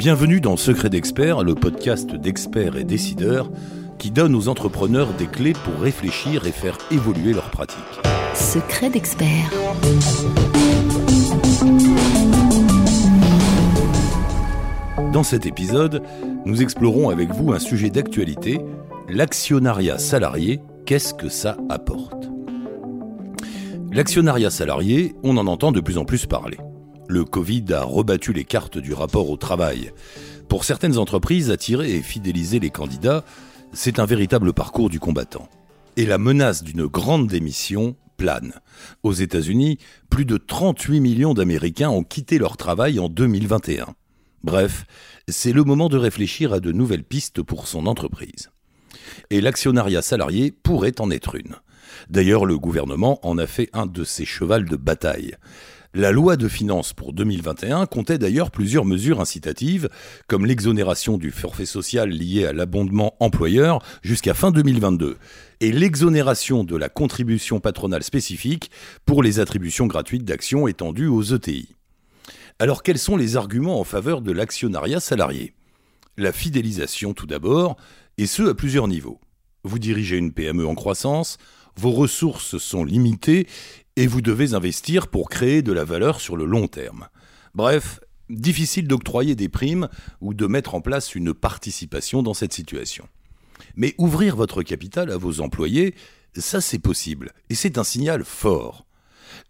Bienvenue dans Secret d'Expert, le podcast d'experts et décideurs qui donne aux entrepreneurs des clés pour réfléchir et faire évoluer leurs pratiques. Secret d'Expert. Dans cet épisode, nous explorons avec vous un sujet d'actualité, l'actionnariat salarié, qu'est-ce que ça apporte? L'actionnariat salarié, on en entend de plus en plus parler le Covid a rebattu les cartes du rapport au travail. Pour certaines entreprises, attirer et fidéliser les candidats, c'est un véritable parcours du combattant. Et la menace d'une grande démission plane. Aux États-Unis, plus de 38 millions d'Américains ont quitté leur travail en 2021. Bref, c'est le moment de réfléchir à de nouvelles pistes pour son entreprise. Et l'actionnariat salarié pourrait en être une. D'ailleurs, le gouvernement en a fait un de ses chevals de bataille. La loi de finances pour 2021 comptait d'ailleurs plusieurs mesures incitatives, comme l'exonération du forfait social lié à l'abondement employeur jusqu'à fin 2022, et l'exonération de la contribution patronale spécifique pour les attributions gratuites d'actions étendues aux ETI. Alors quels sont les arguments en faveur de l'actionnariat salarié? La fidélisation tout d'abord, et ce à plusieurs niveaux. Vous dirigez une PME en croissance, vos ressources sont limitées et vous devez investir pour créer de la valeur sur le long terme. Bref, difficile d'octroyer des primes ou de mettre en place une participation dans cette situation. Mais ouvrir votre capital à vos employés, ça c'est possible, et c'est un signal fort.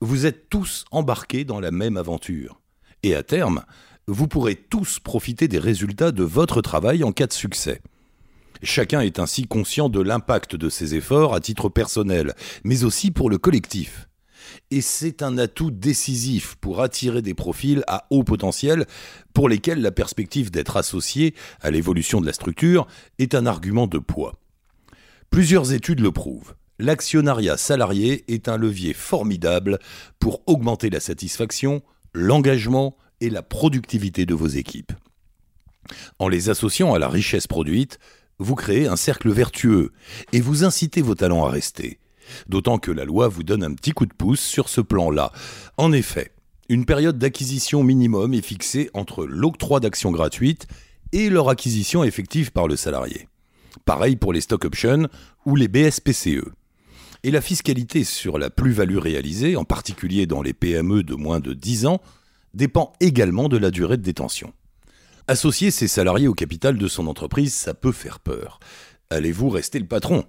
Vous êtes tous embarqués dans la même aventure. Et à terme, vous pourrez tous profiter des résultats de votre travail en cas de succès. Chacun est ainsi conscient de l'impact de ses efforts à titre personnel, mais aussi pour le collectif. Et c'est un atout décisif pour attirer des profils à haut potentiel pour lesquels la perspective d'être associé à l'évolution de la structure est un argument de poids. Plusieurs études le prouvent. L'actionnariat salarié est un levier formidable pour augmenter la satisfaction, l'engagement et la productivité de vos équipes. En les associant à la richesse produite, vous créez un cercle vertueux et vous incitez vos talents à rester. D'autant que la loi vous donne un petit coup de pouce sur ce plan-là. En effet, une période d'acquisition minimum est fixée entre l'octroi d'actions gratuites et leur acquisition effective par le salarié. Pareil pour les stock options ou les BSPCE. Et la fiscalité sur la plus-value réalisée, en particulier dans les PME de moins de 10 ans, dépend également de la durée de détention. Associer ses salariés au capital de son entreprise, ça peut faire peur. Allez-vous rester le patron?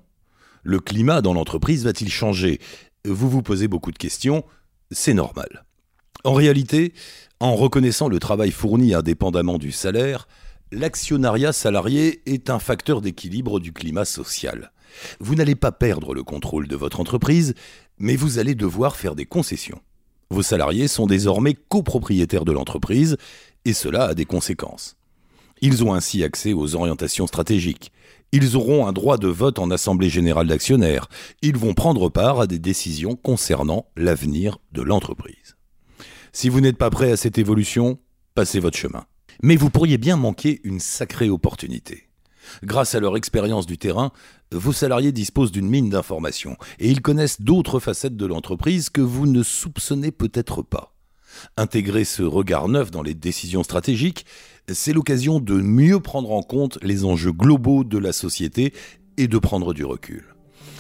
Le climat dans l'entreprise va-t-il changer? Vous vous posez beaucoup de questions, c'est normal. En réalité, en reconnaissant le travail fourni indépendamment du salaire, l'actionnariat salarié est un facteur d'équilibre du climat social. Vous n'allez pas perdre le contrôle de votre entreprise, mais vous allez devoir faire des concessions. Vos salariés sont désormais copropriétaires de l'entreprise et cela a des conséquences. Ils ont ainsi accès aux orientations stratégiques. Ils auront un droit de vote en Assemblée générale d'actionnaires. Ils vont prendre part à des décisions concernant l'avenir de l'entreprise. Si vous n'êtes pas prêt à cette évolution, passez votre chemin. Mais vous pourriez bien manquer une sacrée opportunité. Grâce à leur expérience du terrain, vos salariés disposent d'une mine d'informations et ils connaissent d'autres facettes de l'entreprise que vous ne soupçonnez peut-être pas. Intégrer ce regard neuf dans les décisions stratégiques, c'est l'occasion de mieux prendre en compte les enjeux globaux de la société et de prendre du recul.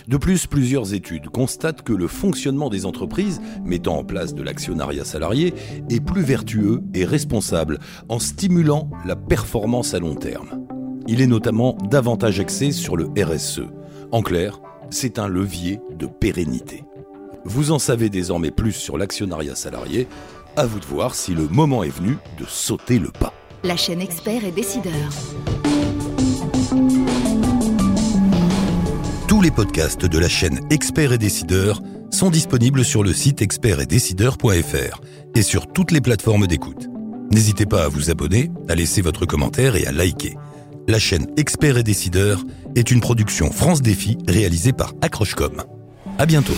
De plus, plusieurs études constatent que le fonctionnement des entreprises mettant en place de l'actionnariat salarié est plus vertueux et responsable en stimulant la performance à long terme. Il est notamment davantage axé sur le RSE. En clair, c'est un levier de pérennité. Vous en savez désormais plus sur l'actionnariat salarié. À vous de voir si le moment est venu de sauter le pas. La chaîne Expert et Décideur. Tous les podcasts de la chaîne Expert et Décideur sont disponibles sur le site expertetdecideur.fr et sur toutes les plateformes d'écoute. N'hésitez pas à vous abonner, à laisser votre commentaire et à liker. La chaîne Expert et Décideur est une production France Défi réalisée par Accrochecom. À bientôt.